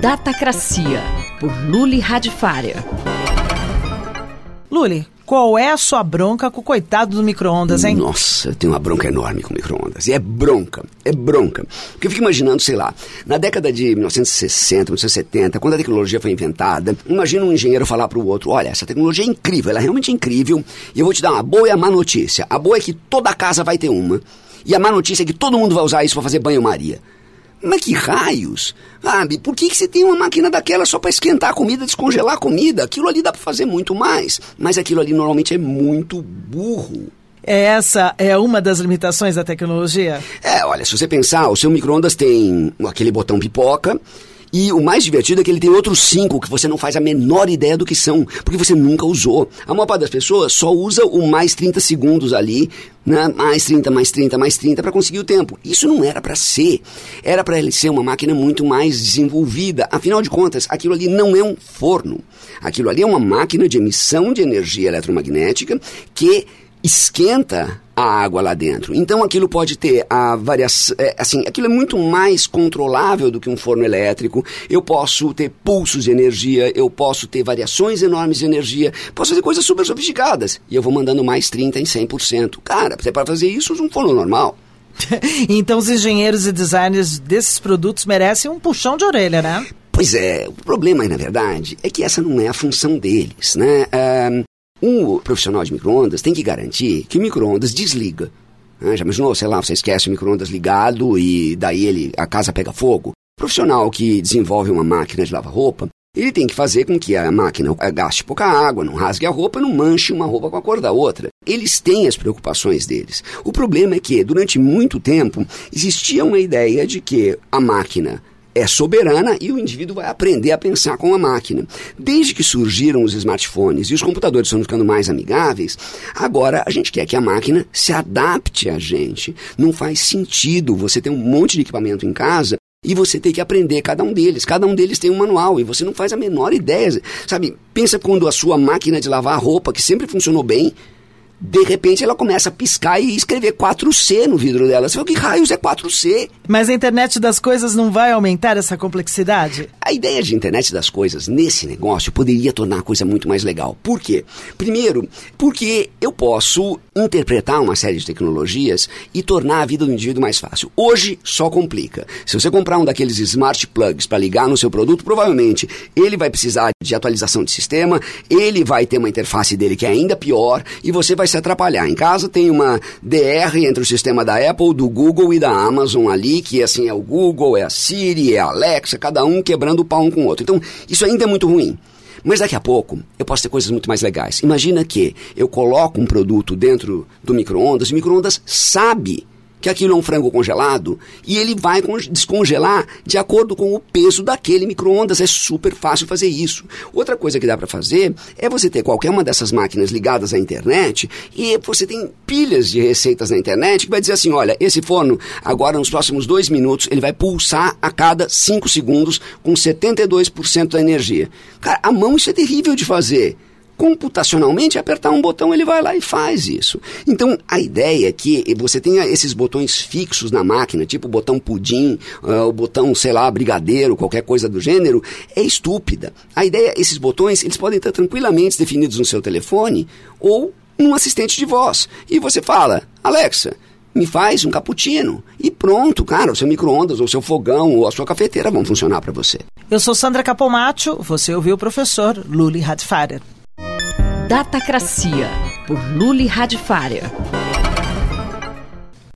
Datacracia, por Luli Radifária. Luli, qual é a sua bronca com o coitado do micro-ondas, hein? Nossa, eu tenho uma bronca enorme com micro-ondas. E é bronca, é bronca. Porque eu fico imaginando, sei lá, na década de 1960, 1970, quando a tecnologia foi inventada, imagina um engenheiro falar para o outro: olha, essa tecnologia é incrível, ela é realmente incrível, e eu vou te dar uma boa e a má notícia. A boa é que toda casa vai ter uma, e a má notícia é que todo mundo vai usar isso para fazer banho-maria. Mas que raios? Sabe, por que, que você tem uma máquina daquela só para esquentar a comida, descongelar a comida? Aquilo ali dá para fazer muito mais. Mas aquilo ali normalmente é muito burro. Essa é uma das limitações da tecnologia? É, olha, se você pensar, o seu micro-ondas tem aquele botão pipoca, e o mais divertido é que ele tem outros cinco que você não faz a menor ideia do que são, porque você nunca usou. A maior parte das pessoas só usa o mais 30 segundos ali, né? mais 30, mais 30, mais 30 para conseguir o tempo. Isso não era para ser. Era para ele ser uma máquina muito mais desenvolvida. Afinal de contas, aquilo ali não é um forno. Aquilo ali é uma máquina de emissão de energia eletromagnética que esquenta a água lá dentro. Então aquilo pode ter a variação, é, assim, aquilo é muito mais controlável do que um forno elétrico. Eu posso ter pulsos de energia, eu posso ter variações enormes de energia, posso fazer coisas super sofisticadas. E eu vou mandando mais 30 em 100%. Cara, você pode fazer isso num forno normal. então os engenheiros e designers desses produtos merecem um puxão de orelha, né? Pois é, o problema, na verdade, é que essa não é a função deles, né? Um, um profissional de microondas tem que garantir que o microondas desliga. Ah, já imaginou, sei lá, você esquece o microondas ligado e daí ele, a casa pega fogo? O profissional que desenvolve uma máquina de lavar roupa, ele tem que fazer com que a máquina gaste pouca água, não rasgue a roupa, não manche uma roupa com a cor da outra. Eles têm as preocupações deles. O problema é que, durante muito tempo, existia uma ideia de que a máquina é soberana e o indivíduo vai aprender a pensar com a máquina. Desde que surgiram os smartphones e os computadores estão ficando mais amigáveis, agora a gente quer que a máquina se adapte a gente. Não faz sentido você ter um monte de equipamento em casa e você tem que aprender cada um deles. Cada um deles tem um manual e você não faz a menor ideia. Sabe, pensa quando a sua máquina de lavar roupa, que sempre funcionou bem, de repente ela começa a piscar e escrever 4C no vidro dela. Você fala, que raios é 4C? Mas a internet das coisas não vai aumentar essa complexidade? A ideia de internet das coisas nesse negócio poderia tornar a coisa muito mais legal. Por quê? Primeiro, porque eu posso interpretar uma série de tecnologias e tornar a vida do indivíduo mais fácil. Hoje só complica. Se você comprar um daqueles smart plugs para ligar no seu produto, provavelmente ele vai precisar de atualização de sistema, ele vai ter uma interface dele que é ainda pior e você vai se atrapalhar. Em casa tem uma DR entre o sistema da Apple, do Google e da Amazon ali, que assim é o Google, é a Siri, é a Alexa, cada um quebrando o pau um com o outro. Então, isso ainda é muito ruim. Mas daqui a pouco eu posso ter coisas muito mais legais. Imagina que eu coloco um produto dentro do micro-ondas, e o micro-ondas sabe que aquilo é um frango congelado e ele vai descongelar de acordo com o peso daquele micro-ondas. É super fácil fazer isso. Outra coisa que dá para fazer é você ter qualquer uma dessas máquinas ligadas à internet e você tem pilhas de receitas na internet que vai dizer assim: olha, esse forno, agora nos próximos dois minutos, ele vai pulsar a cada cinco segundos com 72% da energia. Cara, a mão isso é terrível de fazer computacionalmente, apertar um botão, ele vai lá e faz isso. Então, a ideia é que você tenha esses botões fixos na máquina, tipo o botão pudim, uh, o botão, sei lá, brigadeiro, qualquer coisa do gênero, é estúpida. A ideia, esses botões, eles podem estar tranquilamente definidos no seu telefone ou num assistente de voz. E você fala, Alexa, me faz um cappuccino. E pronto, cara, o seu micro-ondas, ou seu fogão, ou a sua cafeteira vão funcionar para você. Eu sou Sandra Capomatto, você ouviu o professor Luli Radfarer. Datacracia, por Luli Radifária.